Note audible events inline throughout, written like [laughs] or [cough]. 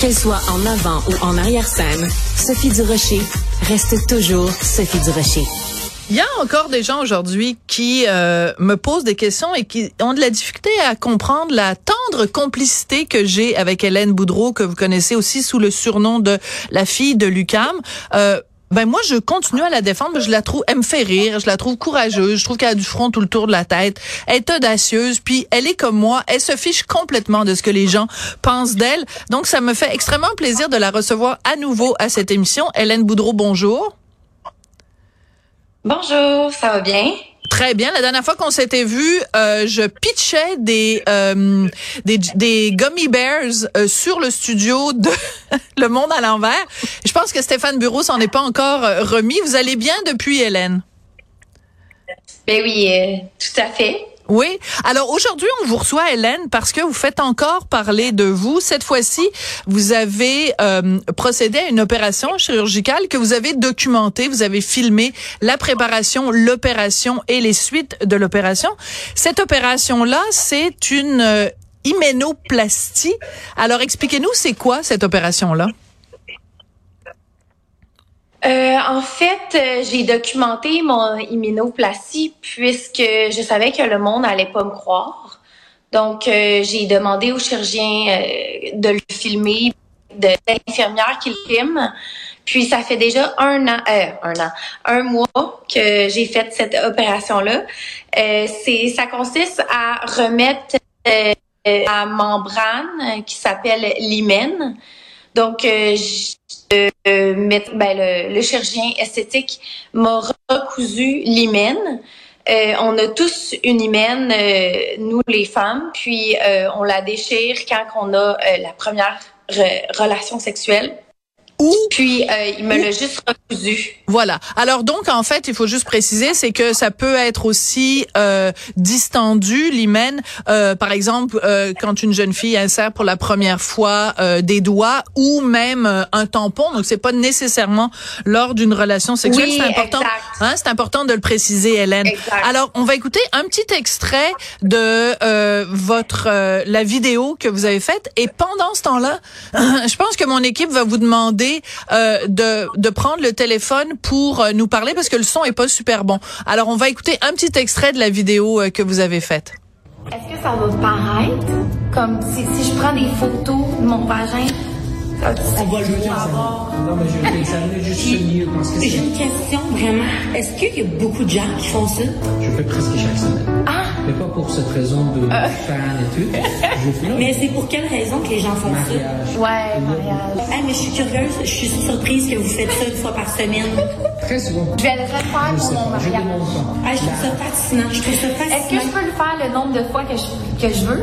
Qu'elle soit en avant ou en arrière-scène, Sophie Durocher reste toujours Sophie Durocher. Il y a encore des gens aujourd'hui qui euh, me posent des questions et qui ont de la difficulté à comprendre la tendre complicité que j'ai avec Hélène Boudreau, que vous connaissez aussi sous le surnom de la fille de Lucam. Euh, ben moi, je continue à la défendre. Je la trouve, elle me fait rire. Je la trouve courageuse. Je trouve qu'elle a du front tout le tour de la tête. Elle est audacieuse. Puis elle est comme moi. Elle se fiche complètement de ce que les gens pensent d'elle. Donc ça me fait extrêmement plaisir de la recevoir à nouveau à cette émission. Hélène Boudreau, bonjour. Bonjour, ça va bien? Très bien. La dernière fois qu'on s'était vu, euh, je pitchais des, euh, des, des gummy bears euh, sur le studio de [laughs] Le Monde à l'envers. Je pense que Stéphane Bureau s'en est pas encore remis. Vous allez bien depuis, Hélène? Ben oui, tout à fait. Oui. Alors aujourd'hui, on vous reçoit, Hélène, parce que vous faites encore parler de vous. Cette fois-ci, vous avez euh, procédé à une opération chirurgicale que vous avez documentée. Vous avez filmé la préparation, l'opération et les suites de l'opération. Cette opération-là, c'est une euh, hyménoplastie. Alors expliquez-nous, c'est quoi cette opération-là? Euh, en fait, euh, j'ai documenté mon immunoplastie puisque je savais que le monde allait pas me croire. Donc, euh, j'ai demandé au chirurgien de le filmer, de l'infirmière qui le filme. Puis, ça fait déjà un an, un an, un mois que j'ai fait cette opération-là. c'est, ça consiste à remettre la membrane qui s'appelle l'hymen. Donc, euh, ben, le, le, chirurgien esthétique m'a recousu l'hymen. Euh, on a tous une hymen, euh, nous les femmes, puis euh, on la déchire quand on a la première relation sexuelle. Ou puis euh, il me l'a juste recousu. Voilà. Alors donc en fait, il faut juste préciser, c'est que ça peut être aussi euh, distendu l'hymen. Euh, par exemple, euh, quand une jeune fille insère pour la première fois euh, des doigts ou même euh, un tampon. Donc c'est pas nécessairement lors d'une relation sexuelle. Oui, c'est important. Hein, c'est important de le préciser, Hélène. Exact. Alors on va écouter un petit extrait de votre la vidéo que vous avez faite. Et pendant ce temps-là, [laughs] je pense que mon équipe va vous demander euh, de, de prendre le téléphone pour euh, nous parler parce que le son est pas super bon. Alors, on va écouter un petit extrait de la vidéo euh, que vous avez faite. Est-ce que ça va paraître comme si, si je prends des photos de mon vagin? Ça, on va le avoir... Non, mais je vais t'examiner juste mieux parce que J'ai une question, vraiment. Est-ce qu'il y a beaucoup de gens qui font ça? Je fais presque chaque semaine. Ah! Mais pas pour cette raison de euh. fan et tout. [laughs] Je mais c'est pour quelle raison que les gens font mariage. ça? Ouais, mariage. Hey, mais je suis curieuse, je suis surprise que vous faites ça une fois par semaine. Très souvent. Je vais le refaire pour mon mariage. Je, hey, je trouve ça fascinant. Je trouve ça fascinant. Est-ce que je peux le faire le nombre de fois que je, que je veux?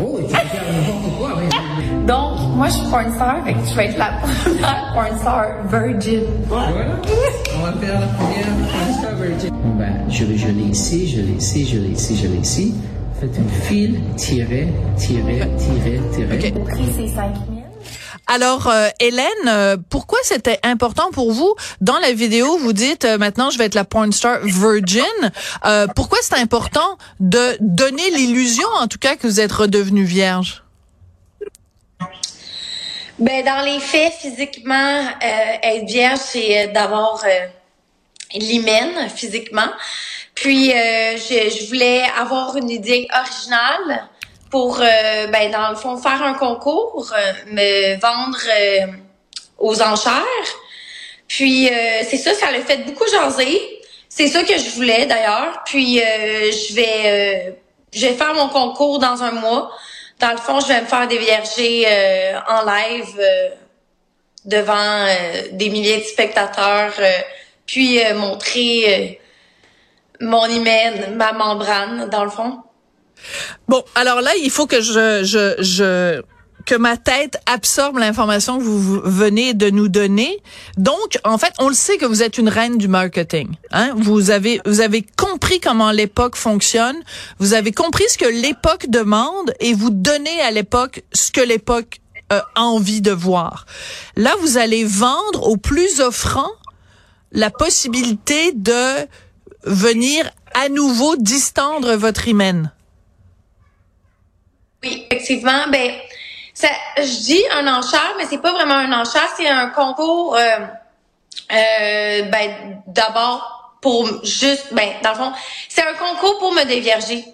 Oh, tu peux faire n'importe quoi. Mais... Donc, moi, je suis porn star, fait que je vais être la première [laughs] porn star virgin. Voilà. On va faire la première porn star virgin. Ben, je, je l'ai ici, je l'ai ici, je l'ai ici, je l'ai ici. Faites une file, tirez, tirez, tirez, tirez. Okay. Le prix, c'est 5 000. Alors, euh, Hélène, euh, pourquoi c'était important pour vous? Dans la vidéo Vous dites euh, maintenant je vais être la porn star virgin. Euh, pourquoi c'est important de donner l'illusion, en tout cas, que vous êtes redevenue vierge? Ben dans les faits, physiquement, être vierge, c'est d'avoir l'hymen physiquement. Puis je, je voulais avoir une idée originale pour, euh, ben, dans le fond, faire un concours, euh, me vendre euh, aux enchères. Puis, c'est ça, ça l'a fait beaucoup jaser. C'est ça que je voulais, d'ailleurs. Puis, je vais je vais faire mon concours dans un mois. Dans le fond, je vais me faire dévierger en live devant des milliers de spectateurs, puis montrer mon hymen, ma membrane, dans le fond. Bon, alors là, il faut que je, je, je que ma tête absorbe l'information que vous venez de nous donner. Donc, en fait, on le sait que vous êtes une reine du marketing. Hein? Vous avez vous avez compris comment l'époque fonctionne. Vous avez compris ce que l'époque demande et vous donnez à l'époque ce que l'époque a envie de voir. Là, vous allez vendre au plus offrant la possibilité de venir à nouveau distendre votre hymen. Effectivement. Ben, Ça, je dis un enchère, mais c'est pas vraiment un enchère, c'est un concours. Euh, euh, ben, d'abord pour juste, ben, dans le fond, c'est un concours pour me dévierger.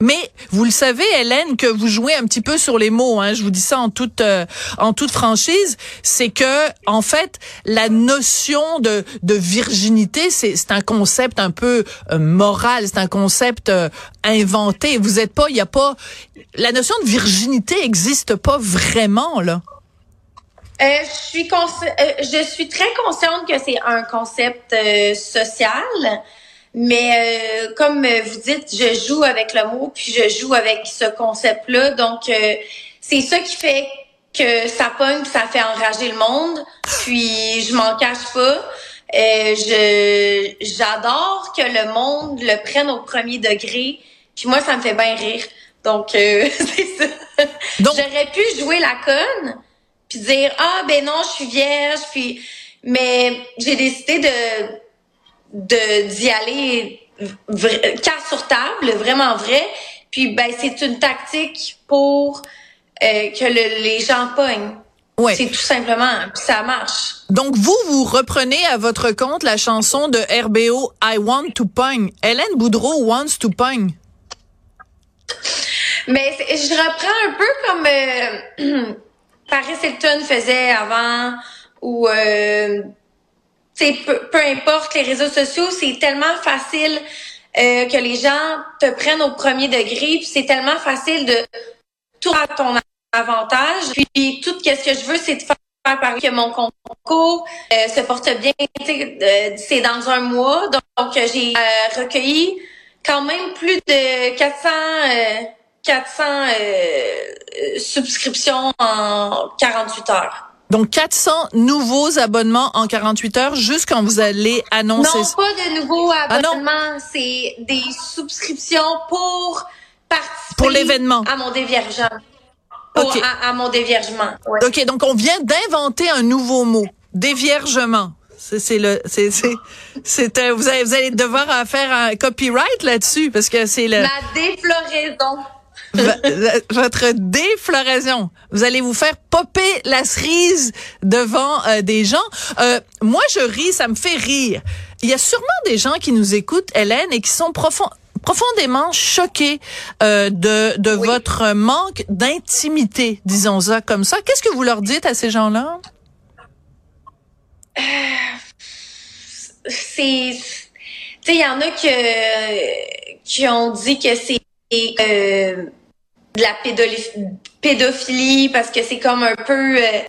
Mais vous le savez, Hélène, que vous jouez un petit peu sur les mots. Hein, je vous dis ça en toute euh, en toute franchise, c'est que en fait la notion de de virginité, c'est c'est un concept un peu euh, moral, c'est un concept euh, inventé. Vous êtes pas, il y a pas la notion de virginité existe pas vraiment là. je suis je suis très consciente que c'est un concept social. Mais euh, comme vous dites, je joue avec le mot, puis je joue avec ce concept-là. Donc, euh, c'est ça qui fait que ça pogne, puis ça fait enrager le monde. Puis, je m'en cache pas. Euh, je j'adore que le monde le prenne au premier degré. Puis moi, ça me fait bien rire. Donc, [laughs] c'est ça. J'aurais pu jouer la conne, puis dire ah ben non, je suis vierge, puis mais j'ai décidé de de d'y aller cas sur table, vraiment vrai. Puis ben c'est une tactique pour euh, que les gens pognent. Ouais. C'est tout simplement, puis ça marche. Donc vous vous reprenez à votre compte la chanson de RBO I Want to Pong. Hélène Boudreau wants to pong. Mais je reprends un peu comme euh, [clears throat] Paris Hilton faisait avant ou euh, peu, peu importe les réseaux sociaux, c'est tellement facile euh, que les gens te prennent au premier degré, puis c'est tellement facile de tout à ton avantage. Puis tout ce que je veux, c'est de faire parler que mon concours euh, se porte bien. Euh, c'est dans un mois, donc, j'ai recueilli quand même plus de 400 400 subscriptions en 48 heures. Donc 400 nouveaux abonnements en 48 heures juste quand vous allez annoncer. Non, pas de nouveaux ah, abonnements, c'est des subscriptions pour participer pour l'événement à mon déviergement. Pour, à, mon déviergement. OK, donc on vient d'inventer un nouveau mot, déviergement. C'est le c'est c'est vous allez vous allez devoir faire un copyright là-dessus parce que c'est le La défloraison votre défloraison. Vous allez vous faire popper la cerise devant euh, des gens. Euh, moi, je ris, ça me fait rire. Il y a sûrement des gens qui nous écoutent, Hélène, et qui sont profondément choqués euh, de, de votre manque d'intimité, disons ça comme ça. Qu'est-ce que vous leur dites à ces gens-là? c'est... Tu sais, il y en a que, qui ont dit que c'est de la pédophilie parce que c'est comme un peu euh,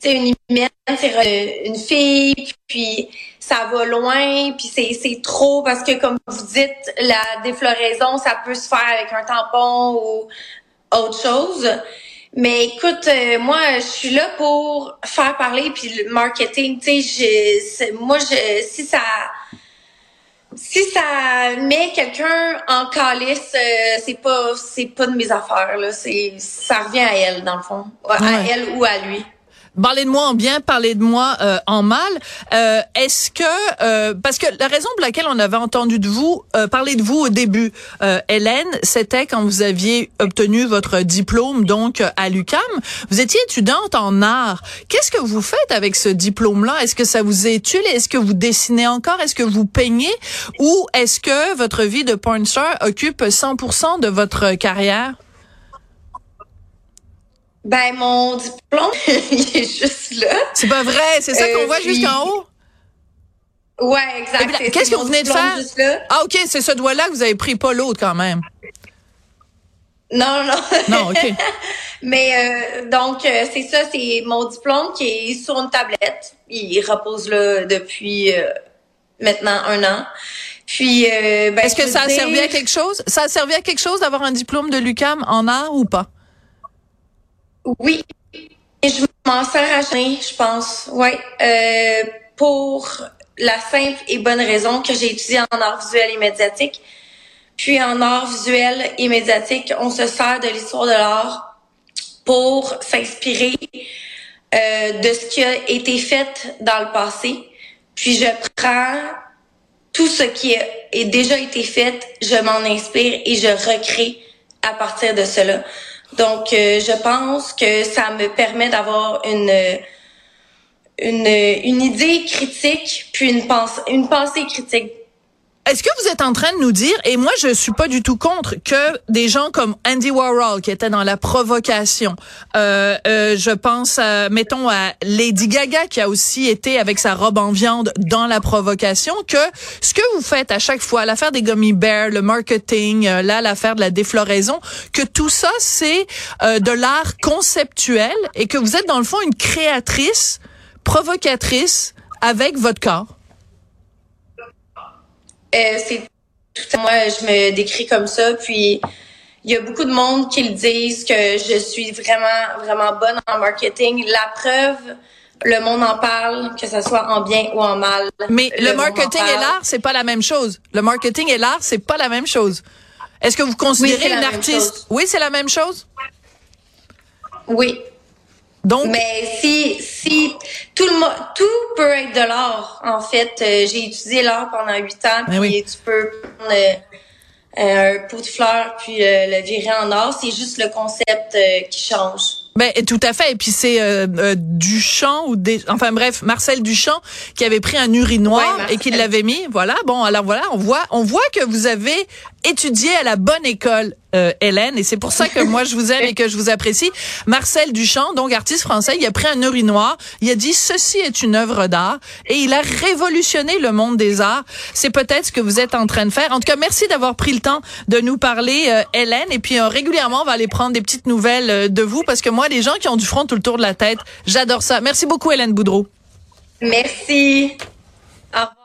tu sais une humaine une fille puis ça va loin puis c'est c'est trop parce que comme vous dites la défloraison ça peut se faire avec un tampon ou autre chose. Mais écoute euh, moi je suis là pour faire parler puis le marketing tu sais moi je si ça si ça met quelqu'un en calice, euh, c'est pas c'est pas de mes affaires là. C'est ça revient à elle dans le fond, à elle ou à lui. Parlez de moi en bien, parlez de moi euh, en mal. Euh, Est-ce que euh, parce que la raison pour laquelle on avait entendu de vous euh, parler de vous au début, euh, Hélène, c'était quand vous aviez obtenu votre diplôme donc à l'UCAM. Vous étiez étudiante en art. Qu'est-ce que vous faites avec ce diplôme-là? Est-ce que ça vous est utile Est-ce que vous dessinez encore? Est-ce que vous peignez? Ou est-ce que votre vie de porn occupe 100% de votre carrière? Ben, mon diplôme, [laughs] il est juste là. C'est pas vrai, c'est ça qu'on voit euh, jusqu'en haut? Ouais, exact. Qu'est-ce que vous venez de faire? Ah, OK, c'est ce doigt-là que vous avez pris, pas l'autre quand même. Non, non. Non, OK. [laughs] Mais euh, donc, euh, c'est ça, c'est mon diplôme qui est sur une tablette. Il repose là depuis maintenant un an. Puis, ben, Est-ce que ça a servi à quelque chose? Ça a servi à quelque chose d'avoir un diplôme de l'UCAM en art ou pas? Oui, je m'en sers à je pense. Ouais, euh, pour la simple et bonne raison que j'ai étudié en art visuel et médiatique. Puis en art visuel et médiatique, on se sert de l'histoire de l'art pour s'inspirer euh, de ce qui a été fait dans le passé. Puis je prends tout ce qui a déjà été fait, je m'en inspire et je recrée à partir de cela. Donc, euh, je pense que ça me permet d'avoir une, une, une idée critique, puis une, pense, une pensée critique est-ce que vous êtes en train de nous dire, et moi je suis pas du tout contre, que des gens comme Andy Warhol, qui était dans la provocation, euh, euh, je pense, à, mettons à Lady Gaga, qui a aussi été avec sa robe en viande dans la provocation, que ce que vous faites à chaque fois, l'affaire des gummy bears, le marketing, euh, là l'affaire de la défloraison, que tout ça c'est euh, de l'art conceptuel et que vous êtes dans le fond une créatrice, provocatrice avec votre corps. Euh, c'est tout moi, je me décris comme ça. Puis il y a beaucoup de monde qui le disent que je suis vraiment, vraiment bonne en marketing. La preuve, le monde en parle, que ce soit en bien ou en mal. Mais le, marketing et l'art, c'est pas la même chose. Le marketing et l'art, c'est pas la même chose. Est-ce que vous considérez une artiste? Oui, c'est la même chose? Oui. Donc, mais si si tout le tout peut être de l'art en fait. Euh, j'ai étudié l'art pendant huit ans, ben puis tu peux prendre euh, un pot de fleurs puis euh, le virer en or. C'est juste le concept qui change. Ben tout à fait. Et puis c'est Duchamp ou des, enfin bref, Marcel Duchamp qui avait pris un urinoir et qui l'avait mis. Voilà. Bon, alors voilà, on voit, on voit que vous avez étudié à la bonne école euh, Hélène, et c'est pour ça que moi je vous aime et que je vous apprécie. Marcel Duchamp, donc artiste français, il a pris un urinoir, il a dit ceci est une œuvre d'art et il a révolutionné le monde des arts. C'est peut-être ce que vous êtes en train de faire. En tout cas, merci d'avoir pris le temps de nous parler, euh, Hélène. Et puis euh, régulièrement, on va aller prendre des petites nouvelles de vous parce que moi, les gens qui ont du front tout le tour de la tête, j'adore ça. Merci beaucoup, Hélène Boudreau. Merci.